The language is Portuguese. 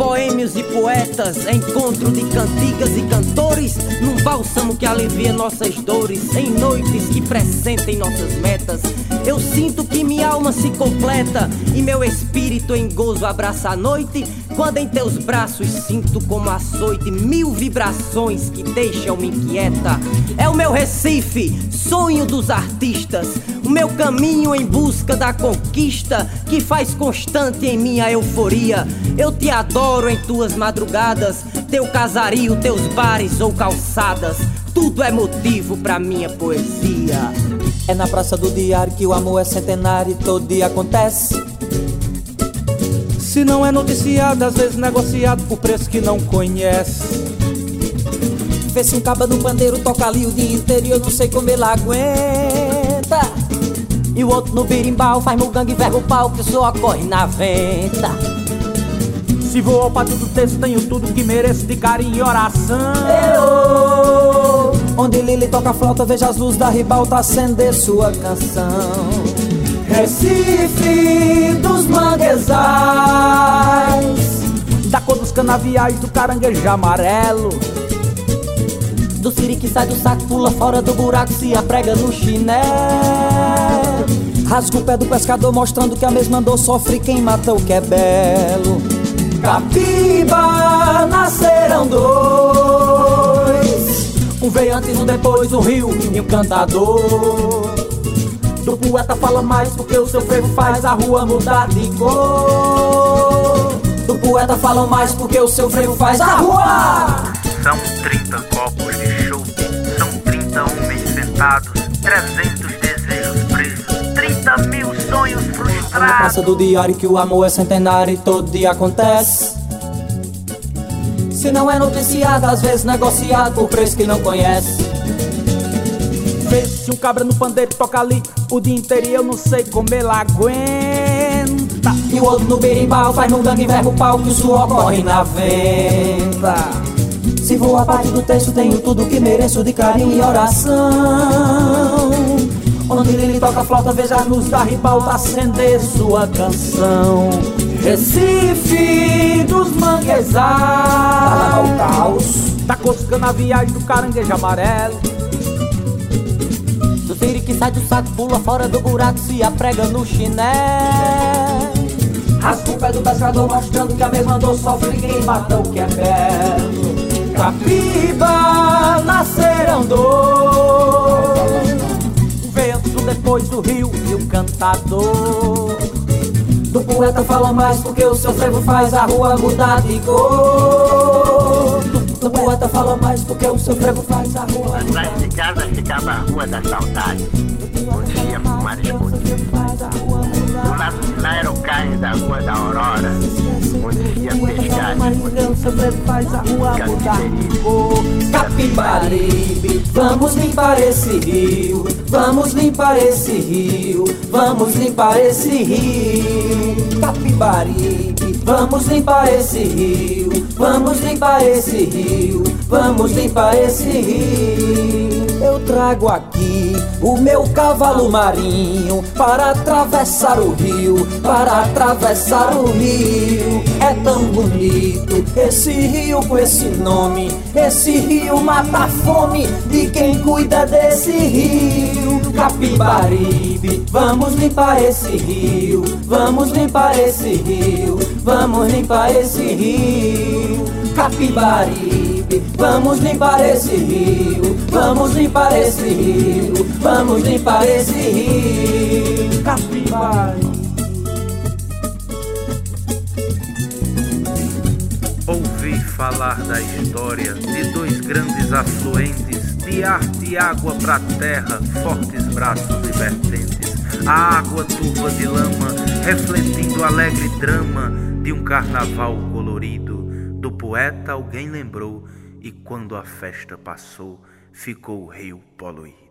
boêmios e poetas, encontro de cantigas e cantores, num bálsamo que alivia nossas dores, em noites que pressentem nossas metas. Eu sinto que minha alma se completa e meu espírito em gozo abraça a noite, quando em teus braços sinto como açoite mil vibrações que deixam-me inquieta. É o meu Recife, sonho dos artistas, o meu caminho em busca da conquista que faz constante em minha euforia. Eu te adoro em tuas madrugadas, teu casario, teus bares ou calçadas. Tudo é motivo pra minha poesia. É na praça do diário que o amor é centenário e todo dia acontece. Se não é noticiado, às vezes negociado por preço que não conhece. Vê-se um caba no pandeiro, toca ali o dia inteiro e eu não sei como ele aguenta. E o outro no birimbau faz mugangue e verga o pau que só corre na venta. Se vou ao pátio do texto, tenho tudo que mereço de carinho e oração. Eu, onde Lili toca flauta, veja as luzes da ribalta acender sua canção. Recife Dos canaviais, do caranguejo amarelo. do siri que sai do saco, pula fora do buraco, se aprega no chinelo. Rasga o pé do pescador, mostrando que a mesma dor sofre quem mata o que é belo. Capiba nasceram dois, um veio antes, um depois, um rio e um cantador. Do poeta fala mais porque o seu frevo faz a rua mudar de cor. Poeta fala mais porque o seu frevo faz a rua. São 30 copos de chope, são 30 homens sentados, 300 desejos presos, 30 mil sonhos Na frustrados. praça do diário que o amor é centenário e todo dia acontece. Se não é noticiado, às vezes negociado por preço que não conhece. Vê-se um cabra no pandeiro, toca ali o dia inteiro e eu não sei como ele aguenta. E o outro no berimbau faz mundangue e verga o pau que o suor corre na venta. Se vou a parte do texto, tenho tudo que mereço de carinho e oração. Onde Lili toca flauta, veja a luz da ribalta acender sua canção. Recife dos manguezais. Tá. Da cor dos canaviais, do caranguejo amarelo. Tiro que sai do saco, pula fora do buraco, se aprega no chinelo. Rasga o pé do pescador, mostrando que a mesma dor sofre quem mata o que é belo. Capiba nasceram dois. Antes, um depois do rio e o cantador. Do poeta fala mais porque o seu frevo faz a rua mudar de cor. Do poeta fala mais porque o seu frevo faz a rua. Atrás de casa ficava a Rua da Saudade, onde ia fumar escondido. Do lado de lá era o cais da Rua da Aurora, onde ia pescar escondido. Capibaribe, vamos limpar esse rio, vamos limpar esse rio, vamos limpar esse rio. Vamos limpar esse rio, vamos limpar esse rio, vamos limpar esse rio. Eu trago aqui o meu cavalo marinho para atravessar o rio, para atravessar o rio. É tão bonito esse rio com esse nome. Esse rio mata a fome de quem cuida desse rio. Capibaribe, vamos limpar esse rio, vamos limpar esse rio, vamos limpar esse rio. Capibaribe, vamos limpar esse rio, vamos limpar esse rio, vamos limpar esse rio. Capibaribe. Ouvi falar da história de dois grandes afluentes, de ar de água pra terra, fortes braços e vertentes. A água turva de lama, refletindo o alegre drama de um carnaval colorido. Do poeta alguém lembrou, e quando a festa passou, ficou o rio poluído.